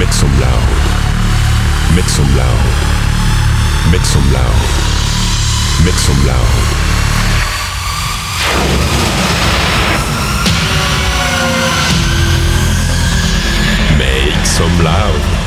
Mit zum Loud. Mit zum Loud. Mit zum Loud. Mit zum Loud. Mit zum Loud.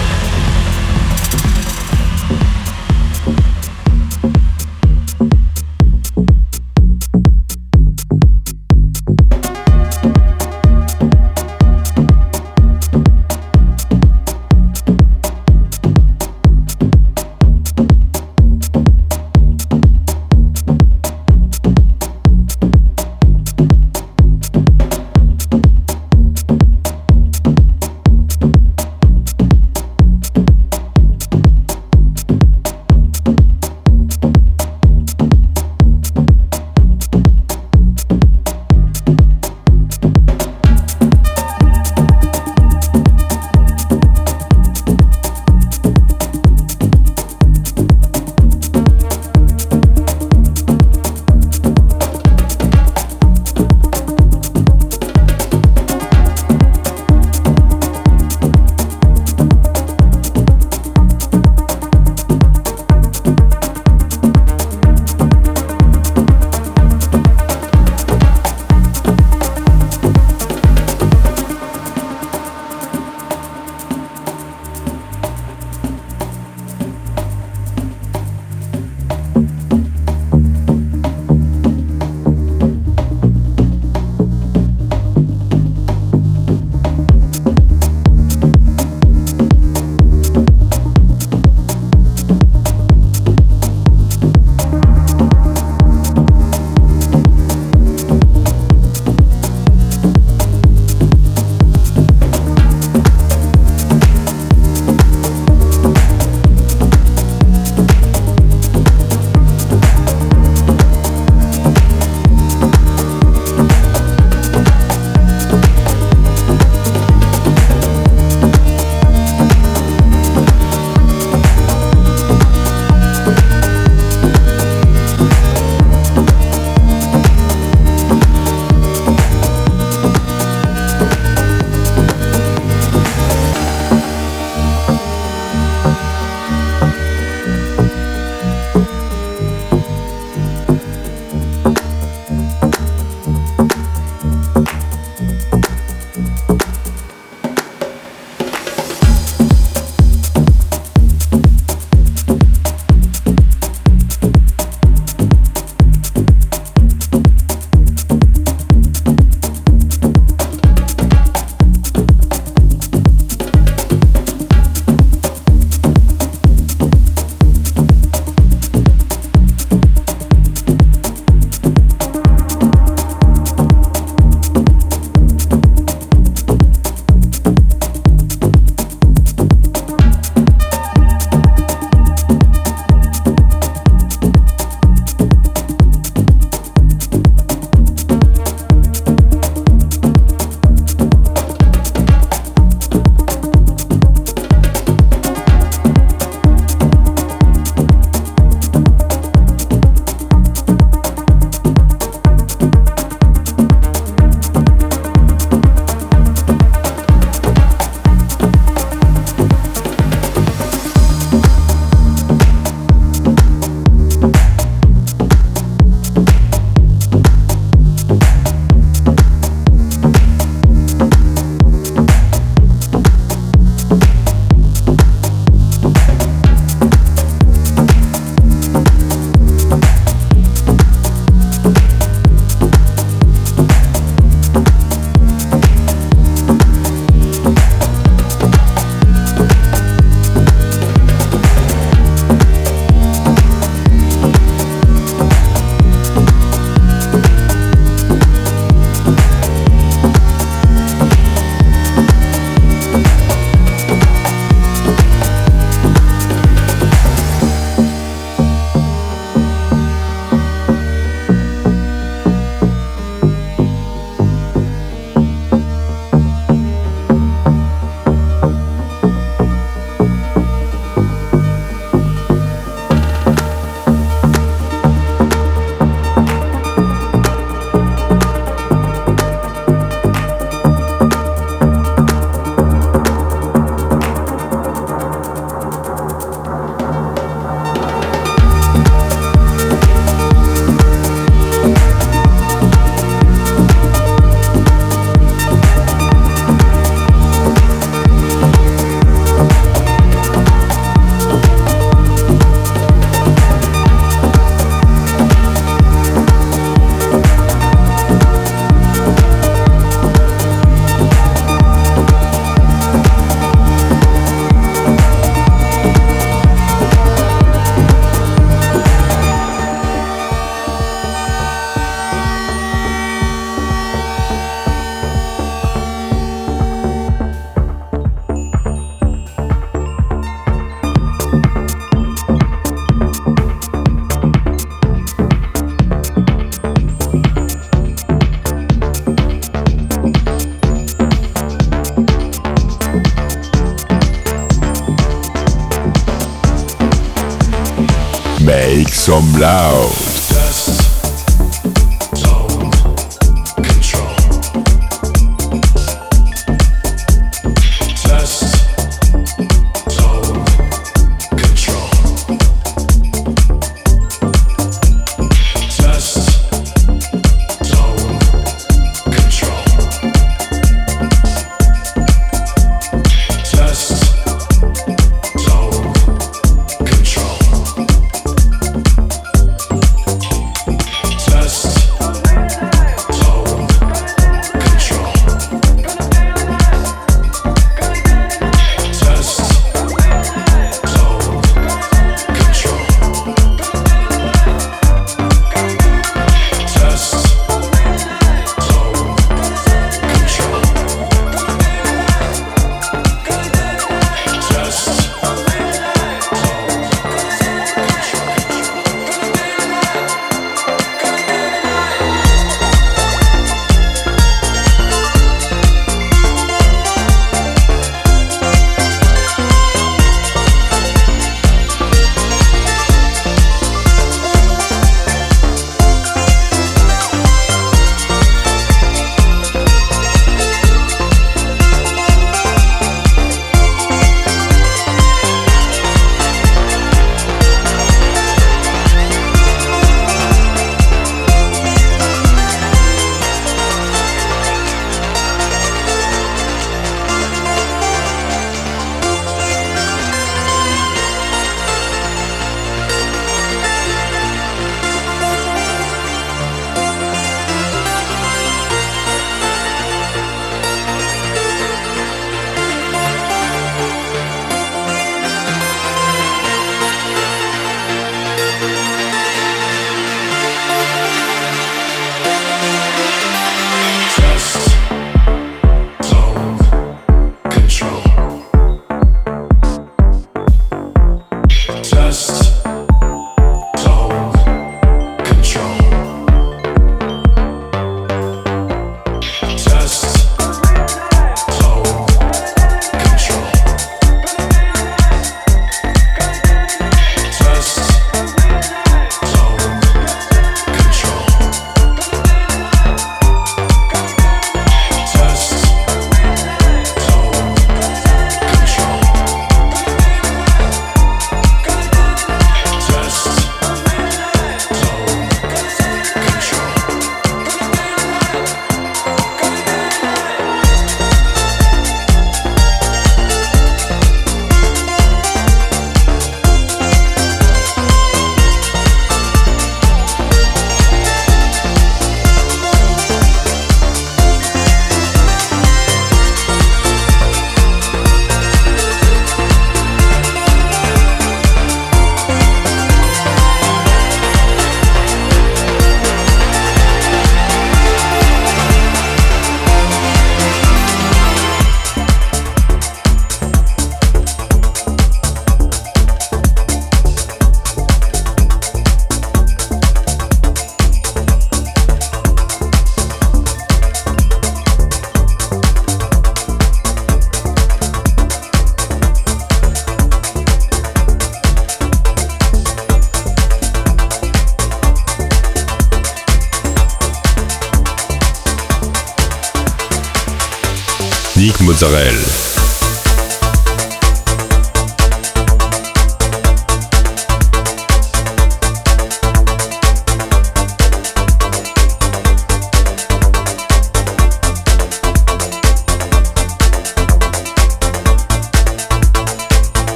Sorel.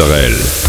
Israel.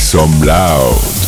Some loud.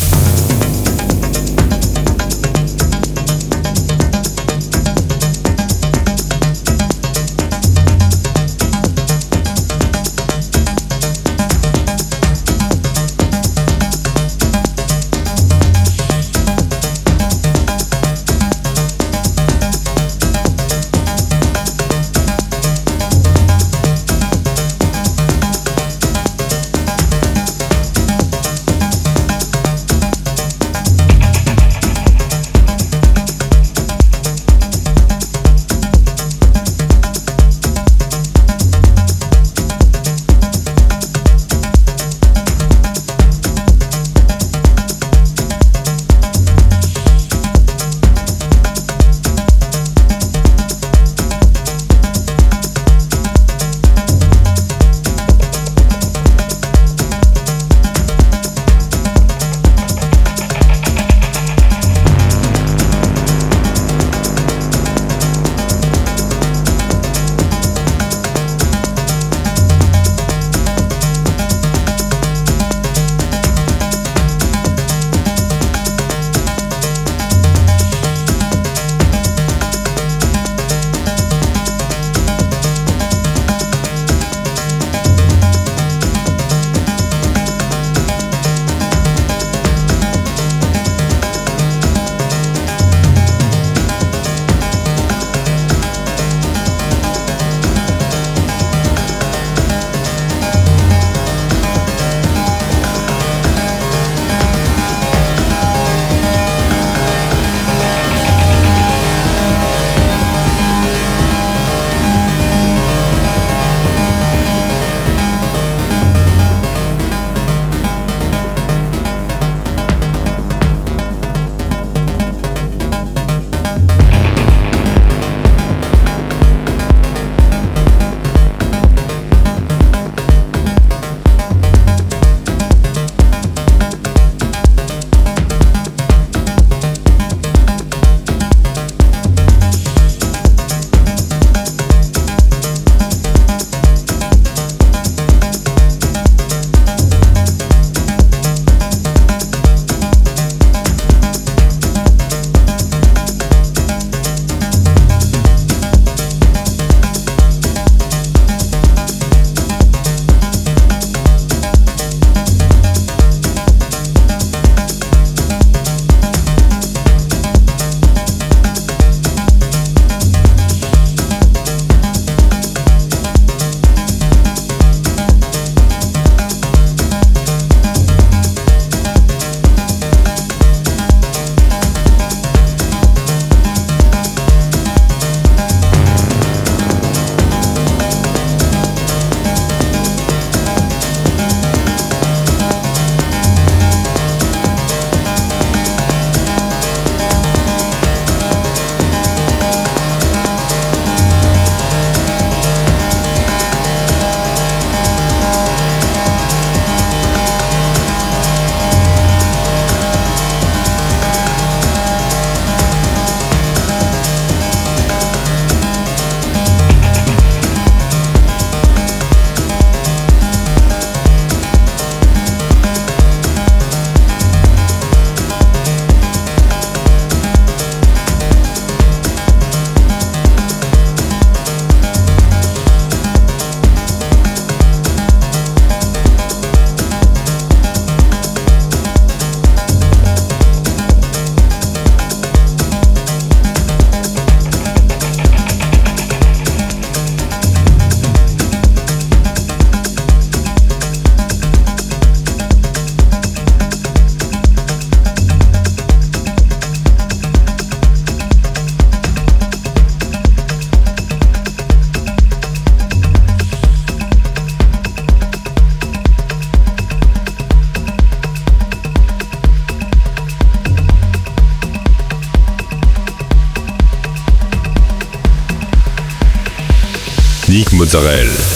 Israël.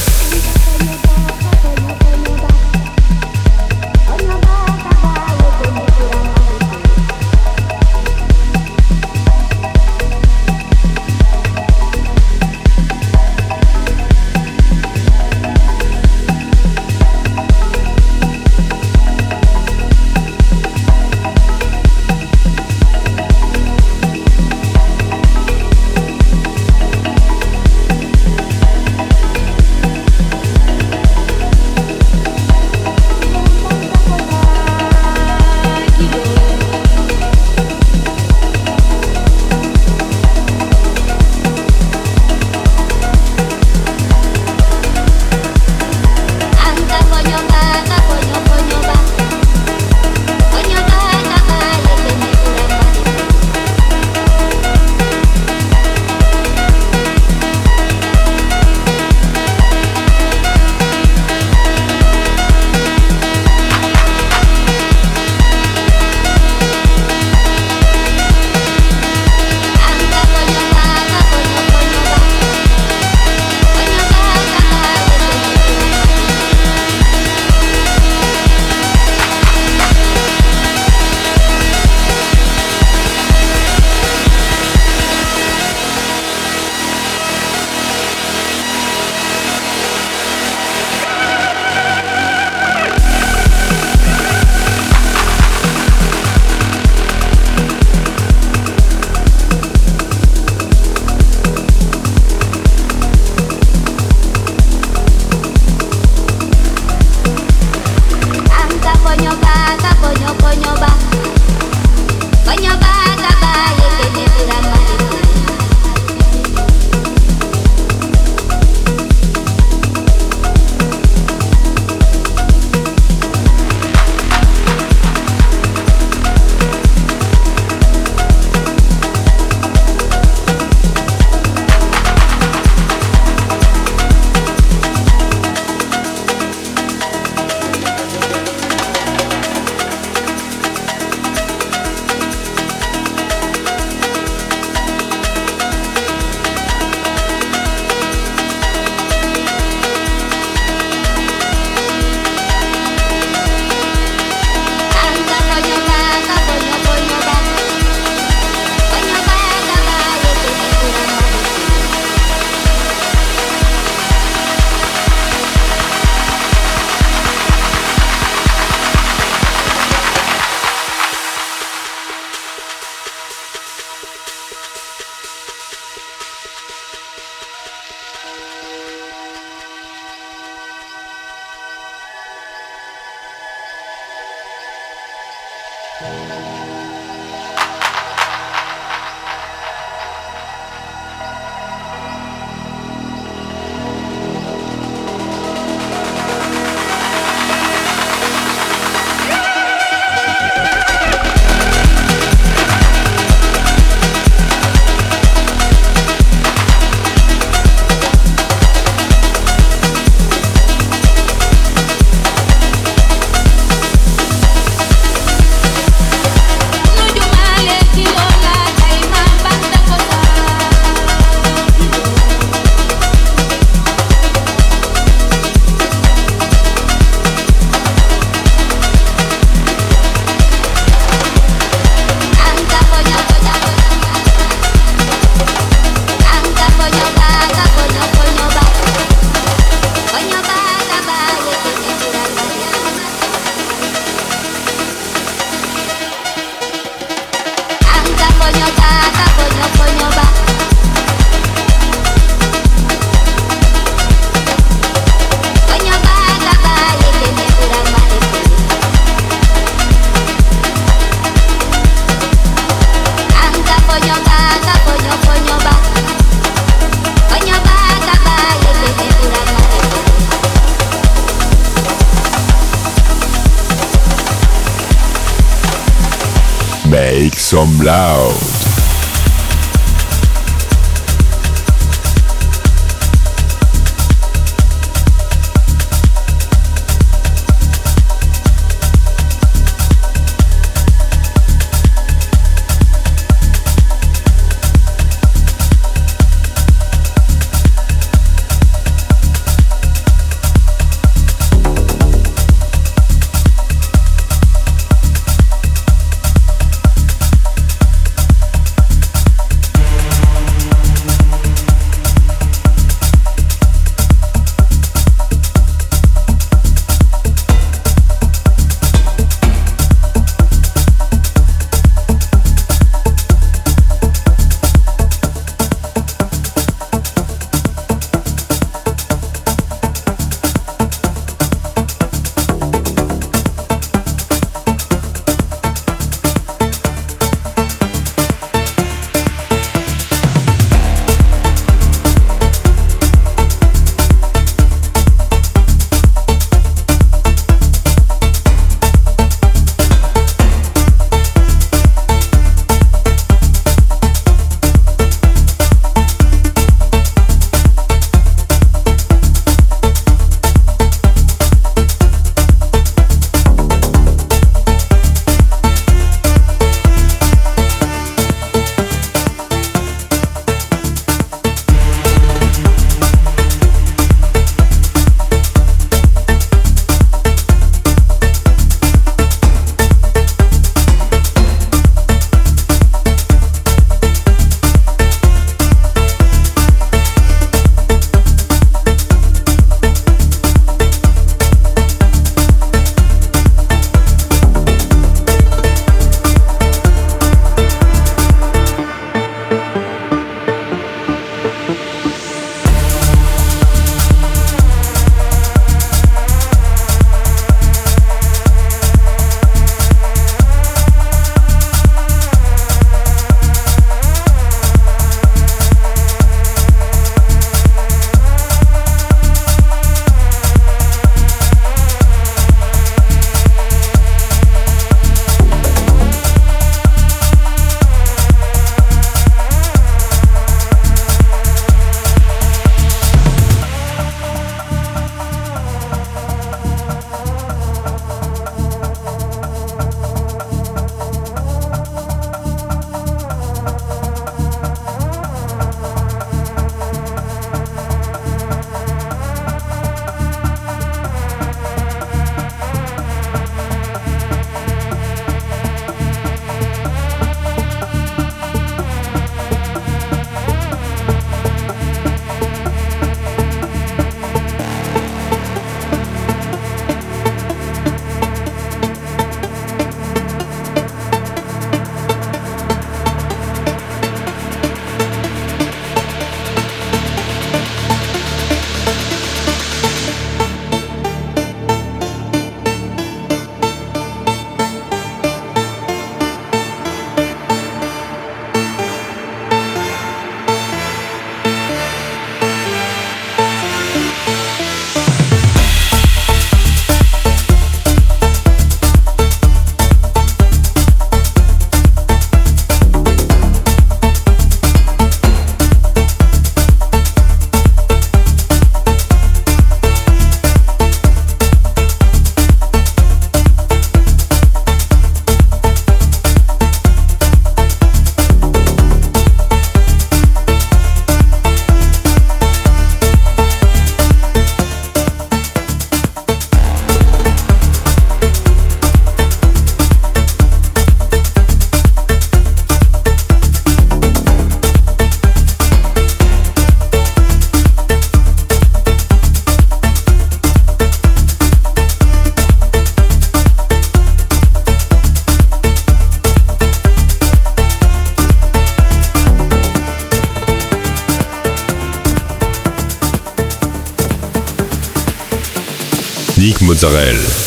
Sorel.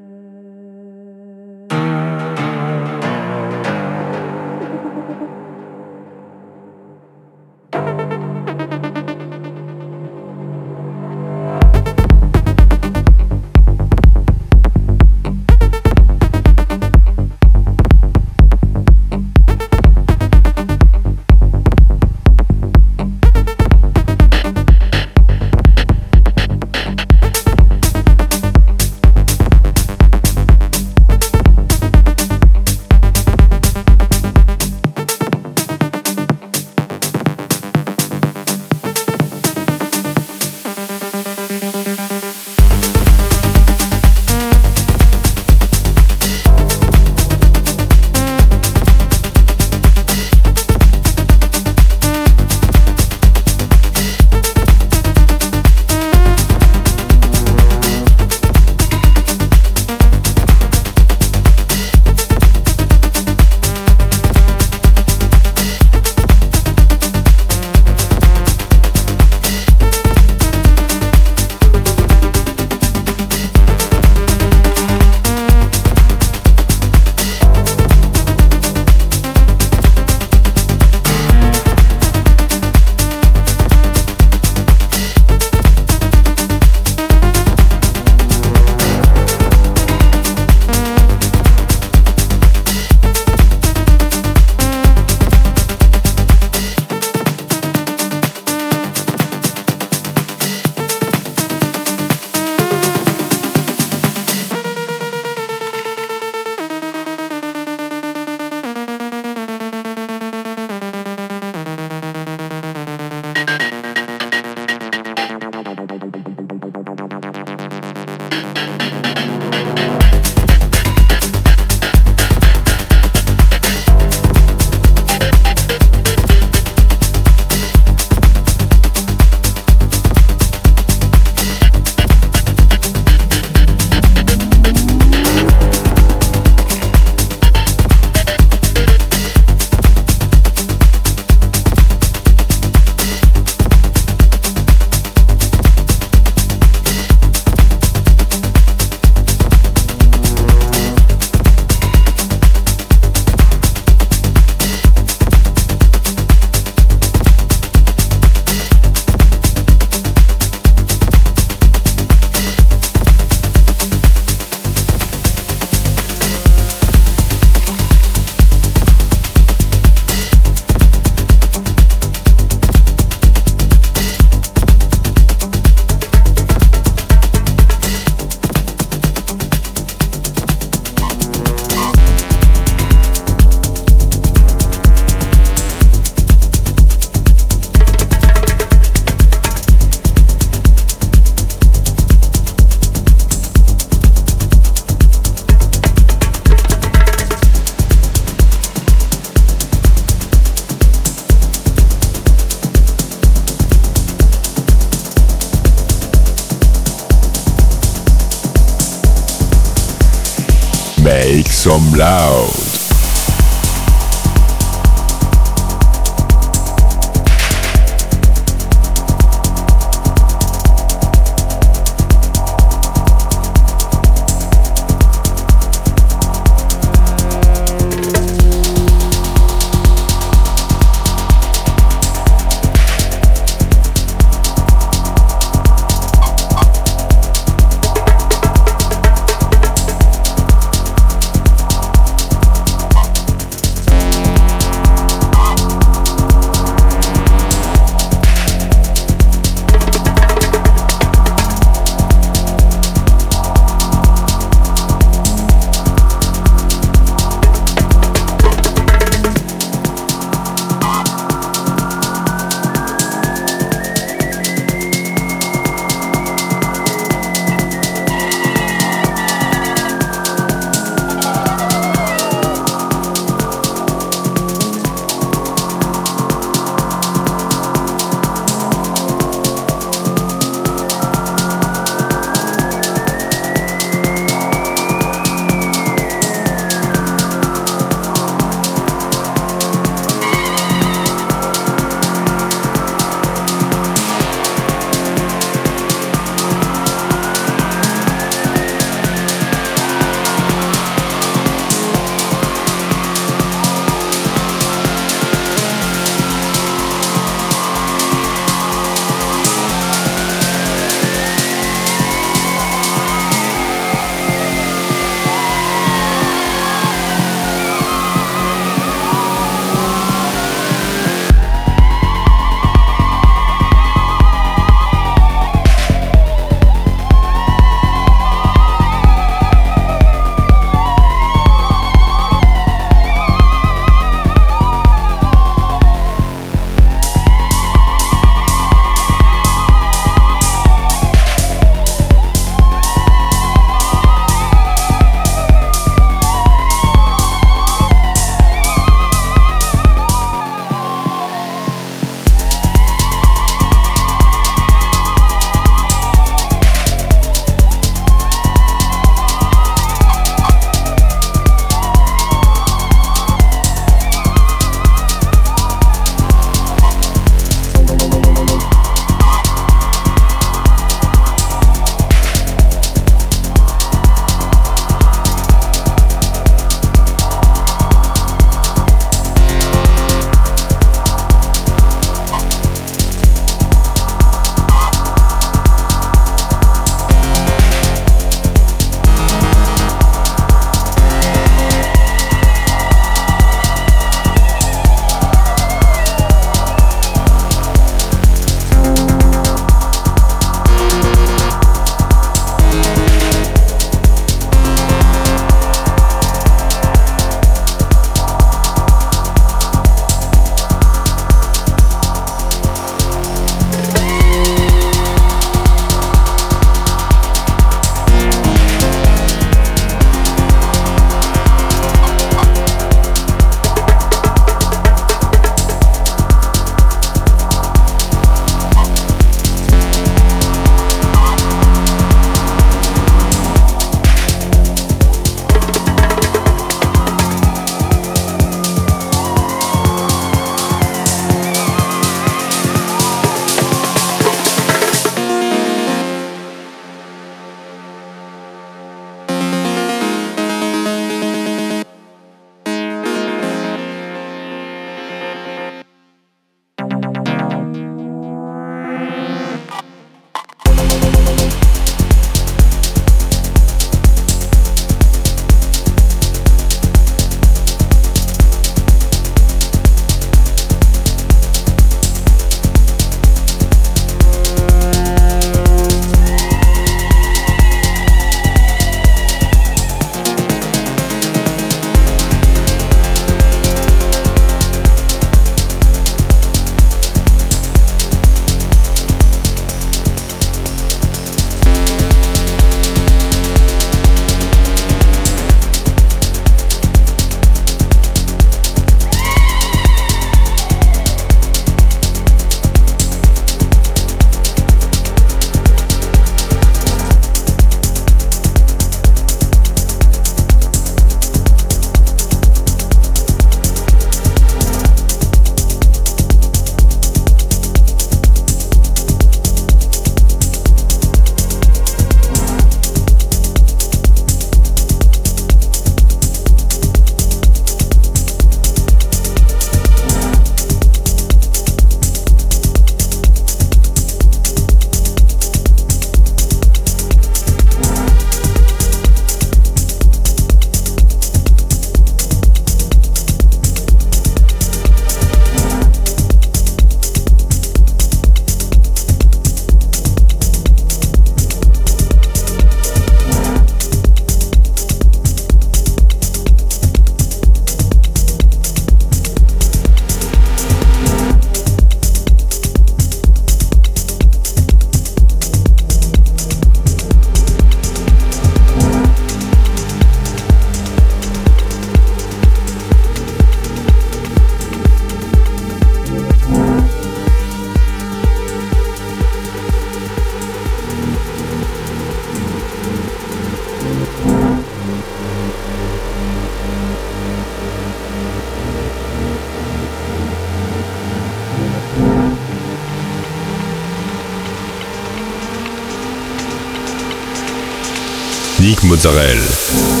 Mozzarella.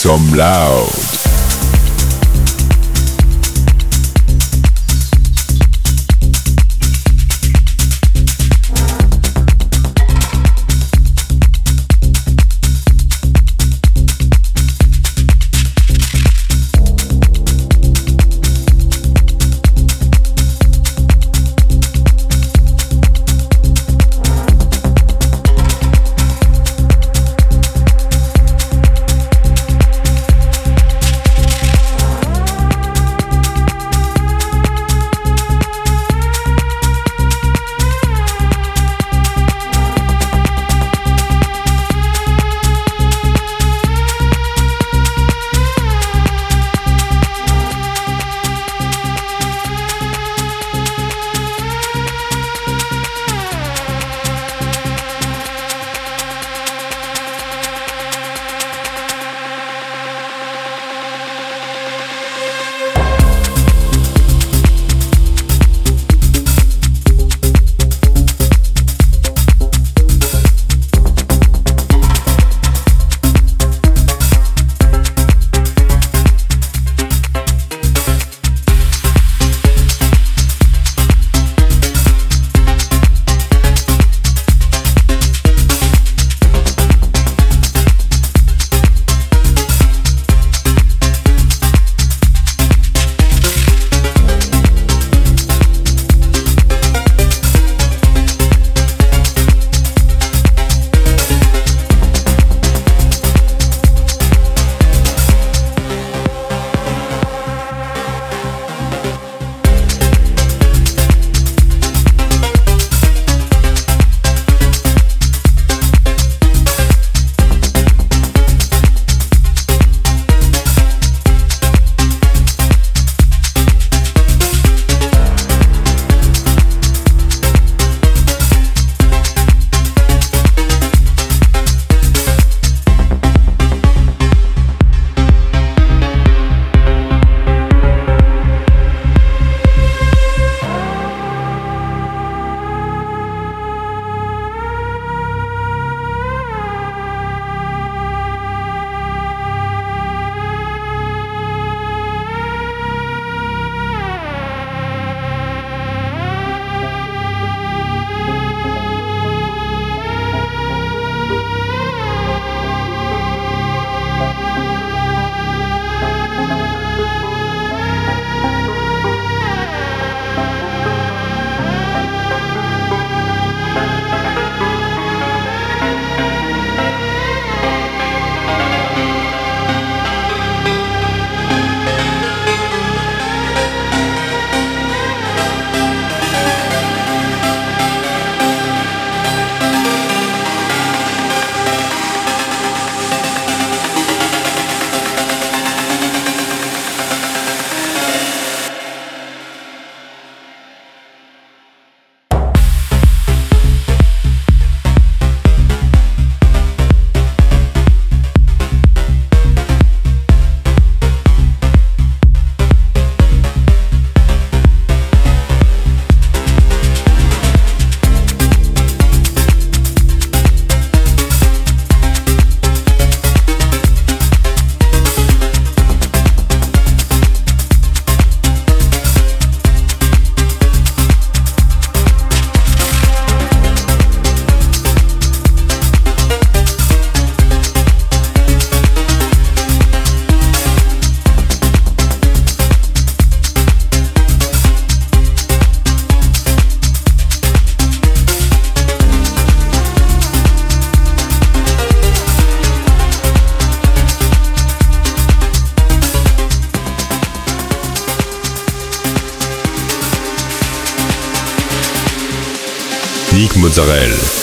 Some loud. Mozzarella.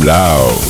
Blau.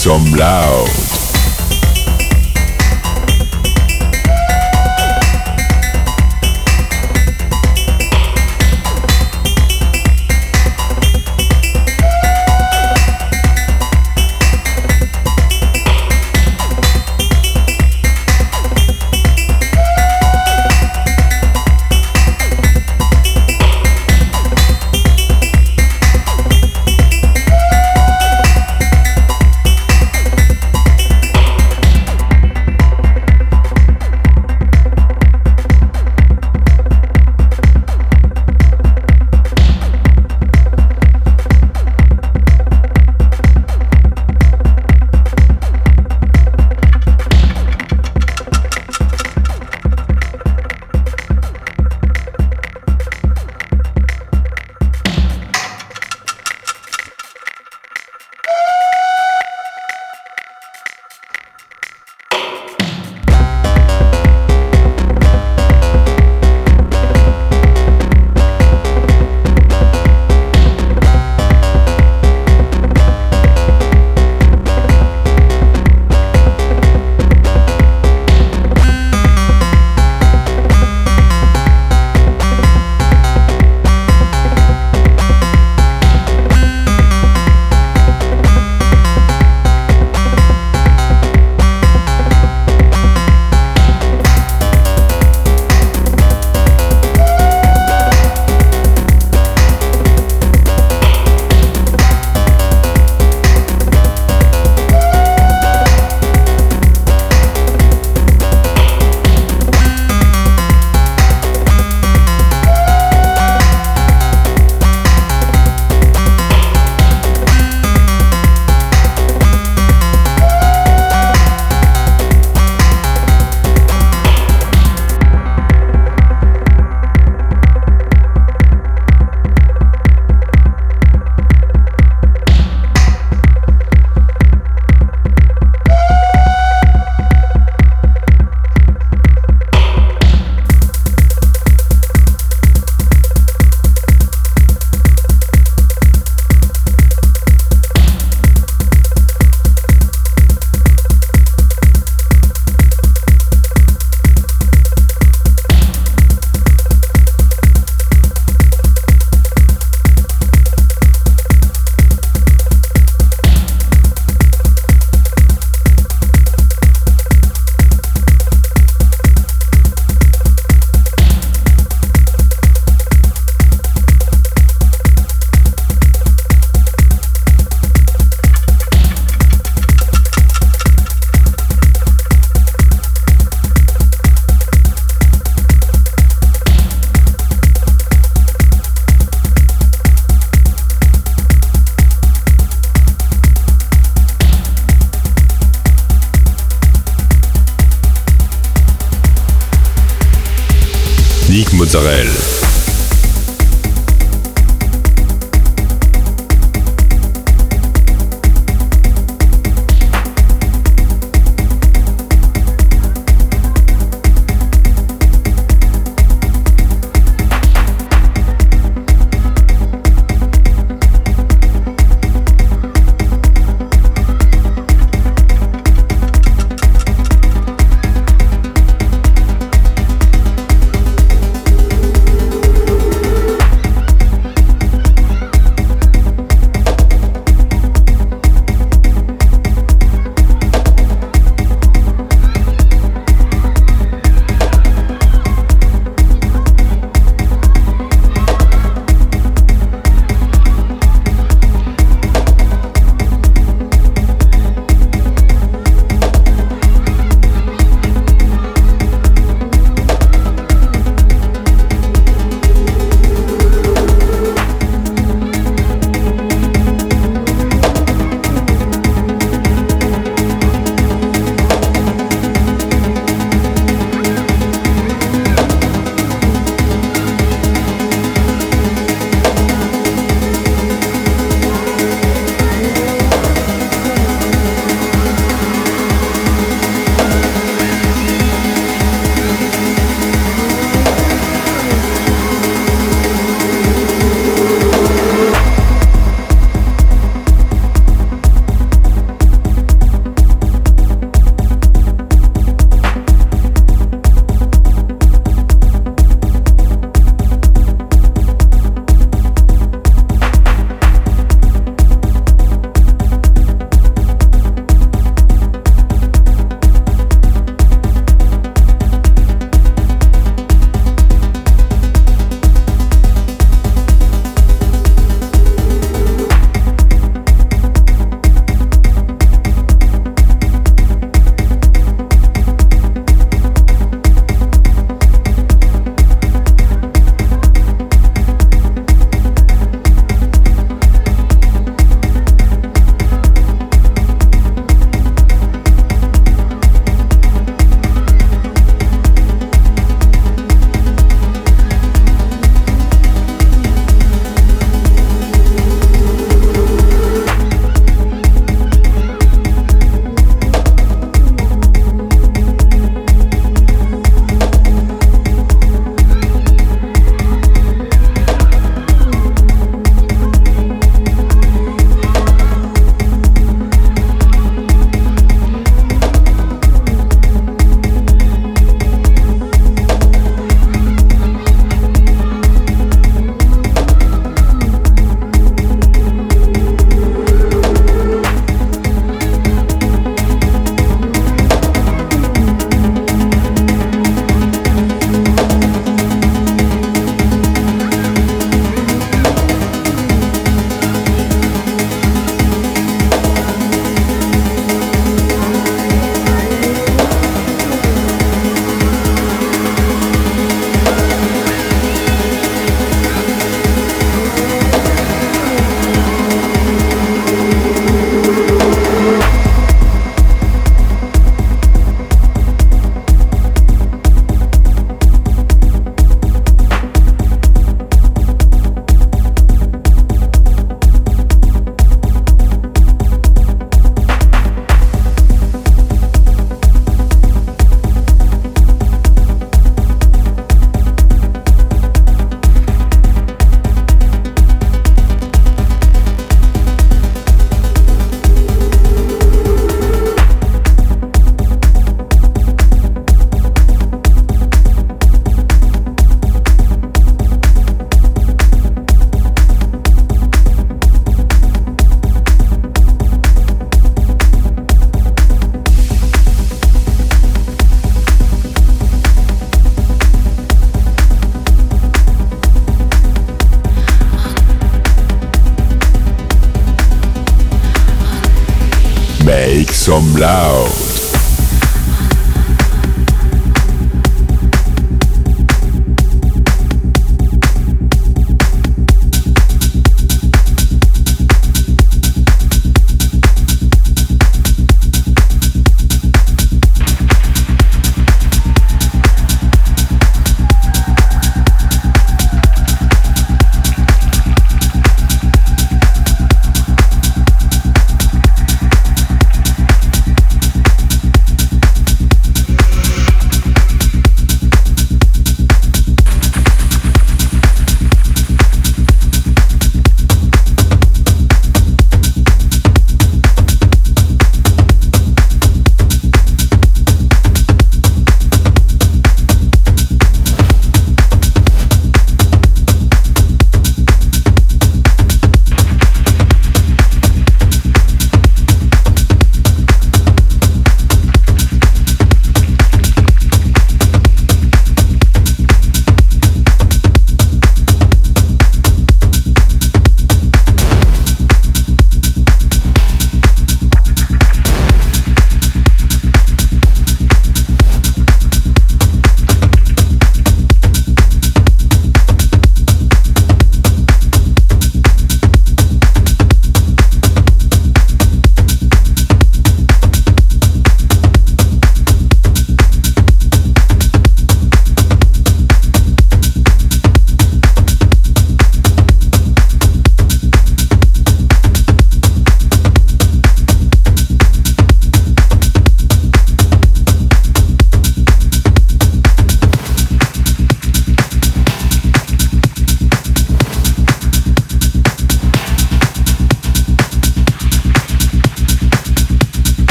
Some loud. Mozzarella.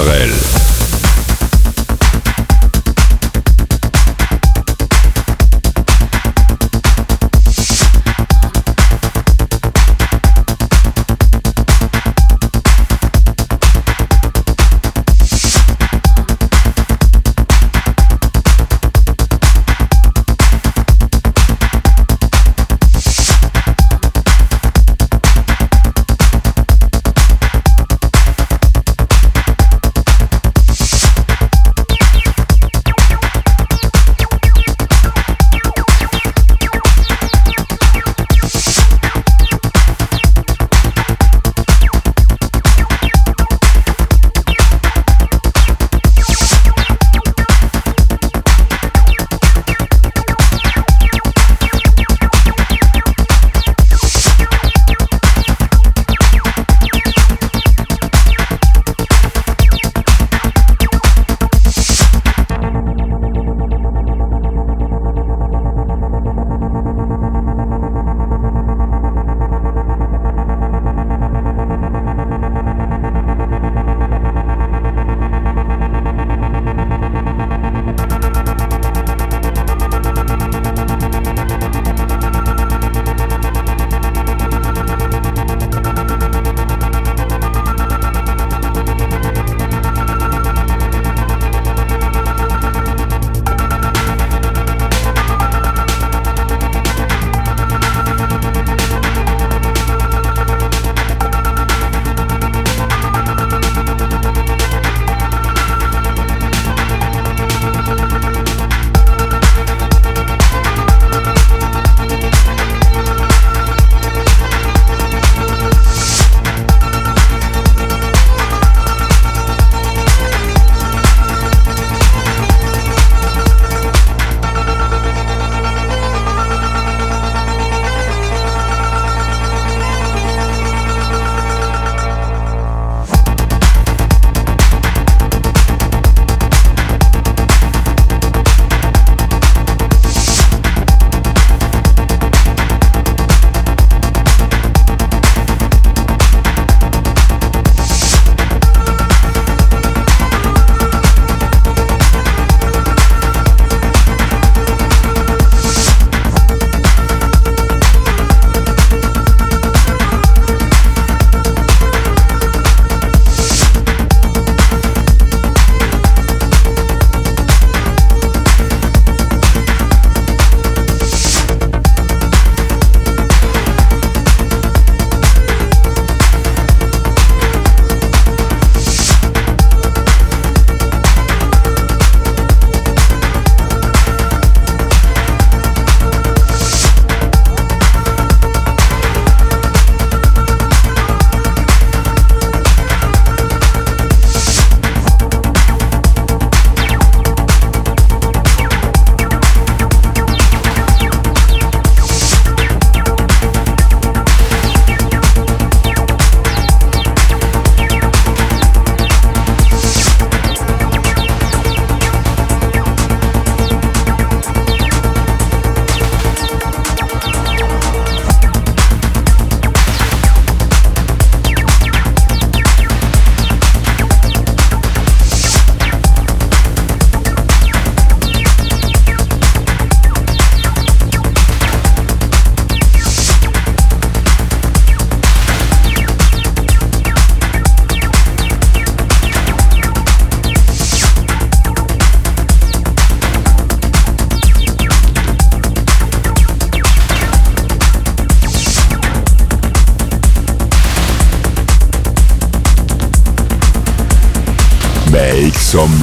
Israël.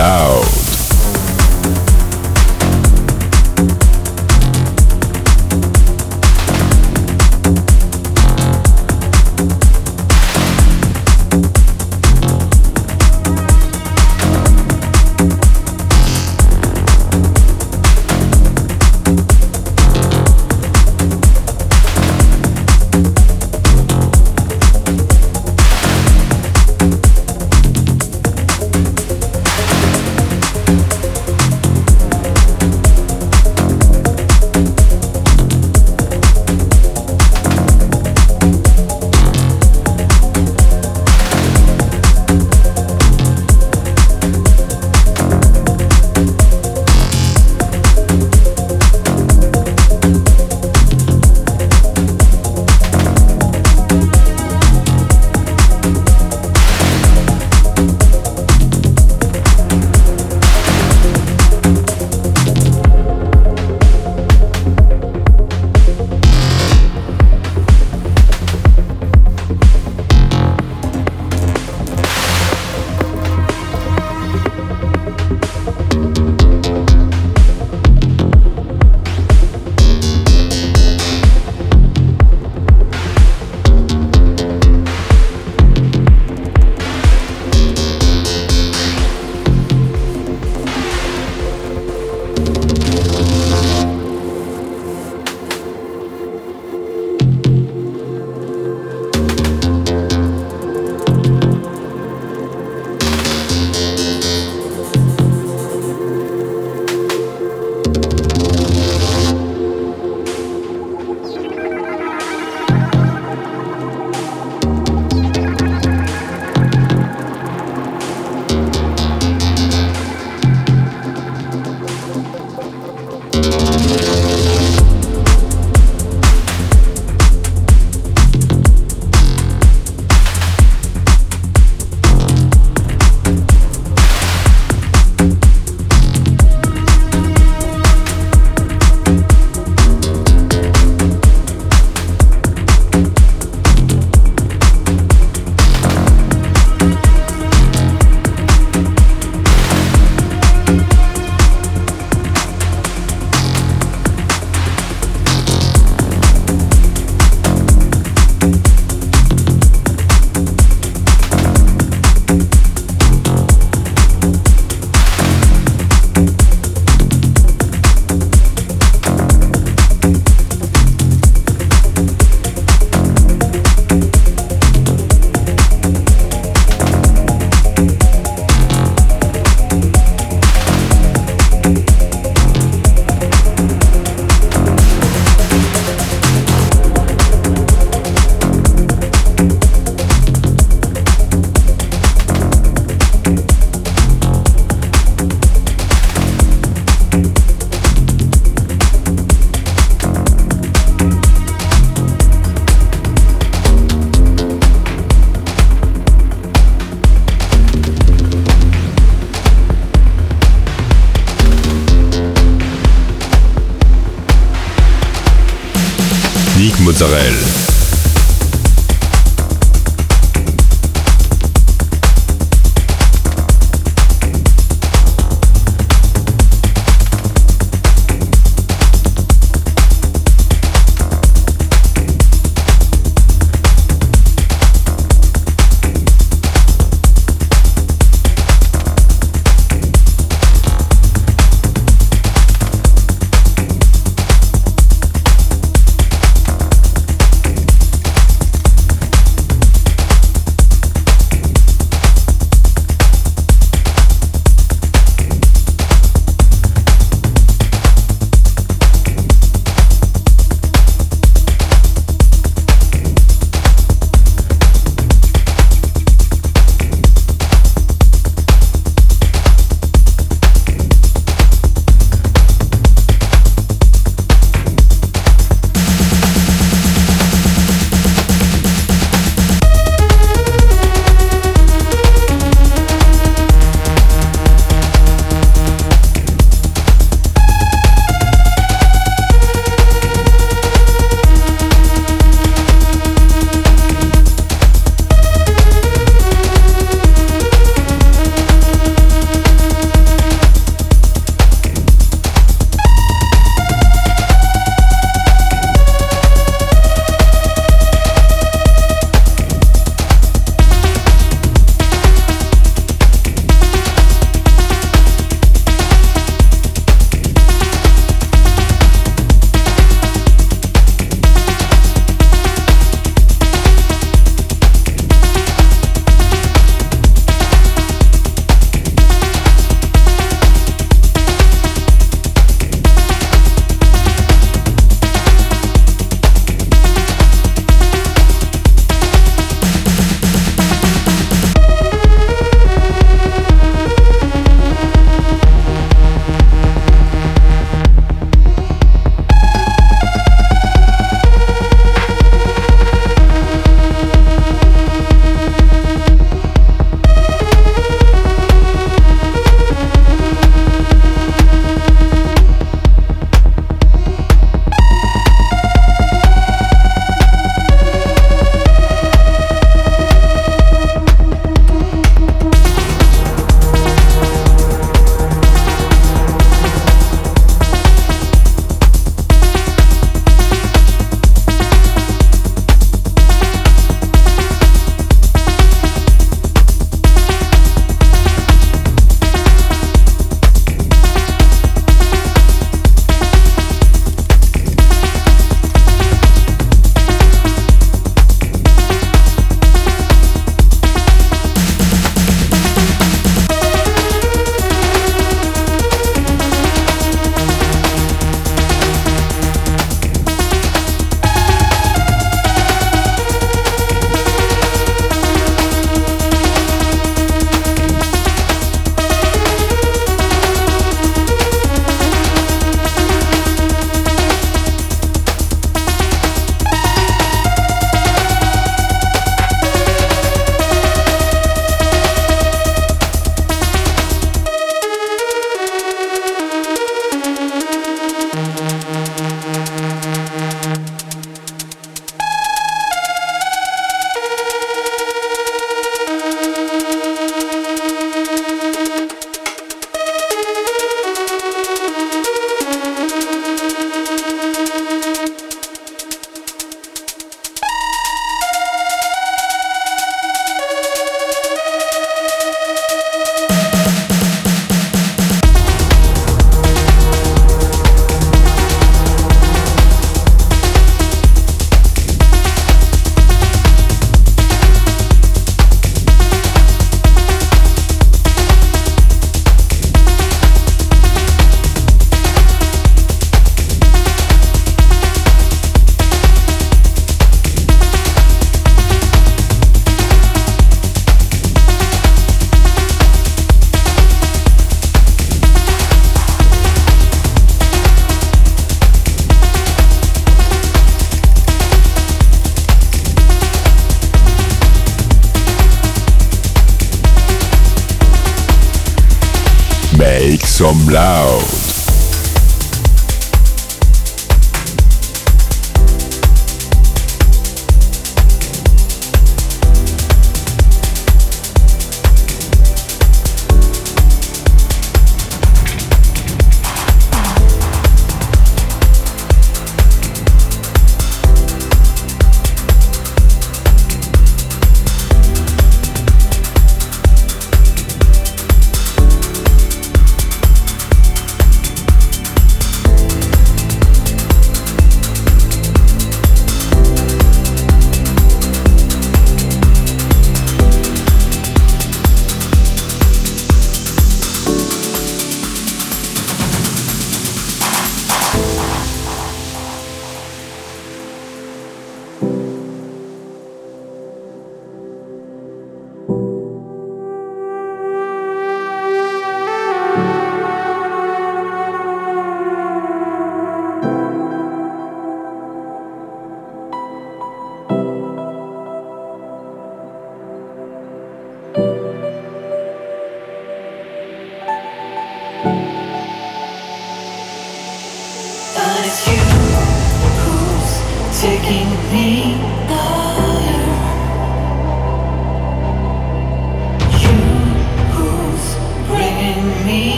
Loud. Mozzarella.